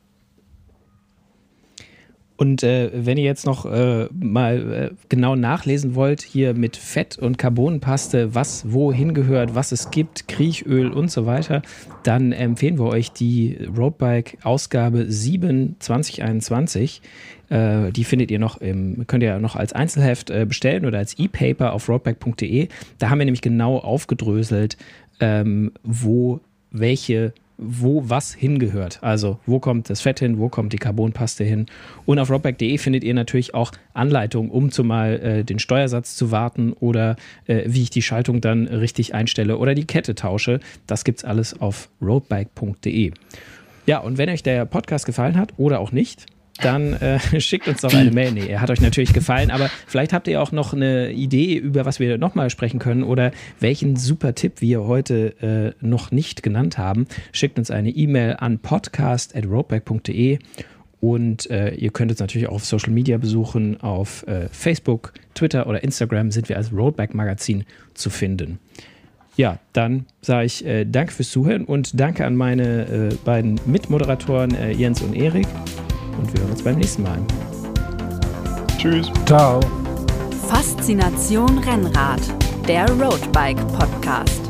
Und äh, wenn ihr jetzt noch äh, mal äh, genau nachlesen wollt, hier mit Fett und Carbonpaste, was wohin gehört, was es gibt, Kriechöl und so weiter, dann empfehlen wir euch die Roadbike Ausgabe 7 2021. Äh, die findet ihr noch im, könnt ihr noch als Einzelheft äh, bestellen oder als E-Paper auf roadbike.de. Da haben wir nämlich genau aufgedröselt, ähm, wo welche wo was hingehört. Also wo kommt das Fett hin, wo kommt die Carbonpaste hin. Und auf rockback.de findet ihr natürlich auch Anleitungen, um zumal äh, den Steuersatz zu warten oder äh, wie ich die Schaltung dann richtig einstelle oder die Kette tausche. Das gibt es alles auf roadbike.de. Ja, und wenn euch der Podcast gefallen hat oder auch nicht, dann äh, schickt uns doch eine Mail. Nee, er hat euch natürlich gefallen, aber vielleicht habt ihr auch noch eine Idee, über was wir nochmal sprechen können oder welchen super Tipp wir heute äh, noch nicht genannt haben. Schickt uns eine E-Mail an podcast.roadback.de und äh, ihr könnt uns natürlich auch auf Social Media besuchen. Auf äh, Facebook, Twitter oder Instagram sind wir als Roadback Magazin zu finden. Ja, dann sage ich äh, danke fürs Zuhören und danke an meine äh, beiden Mitmoderatoren äh, Jens und Erik und wir hören uns beim nächsten Mal. Tschüss. Ciao. Faszination Rennrad, der Roadbike Podcast.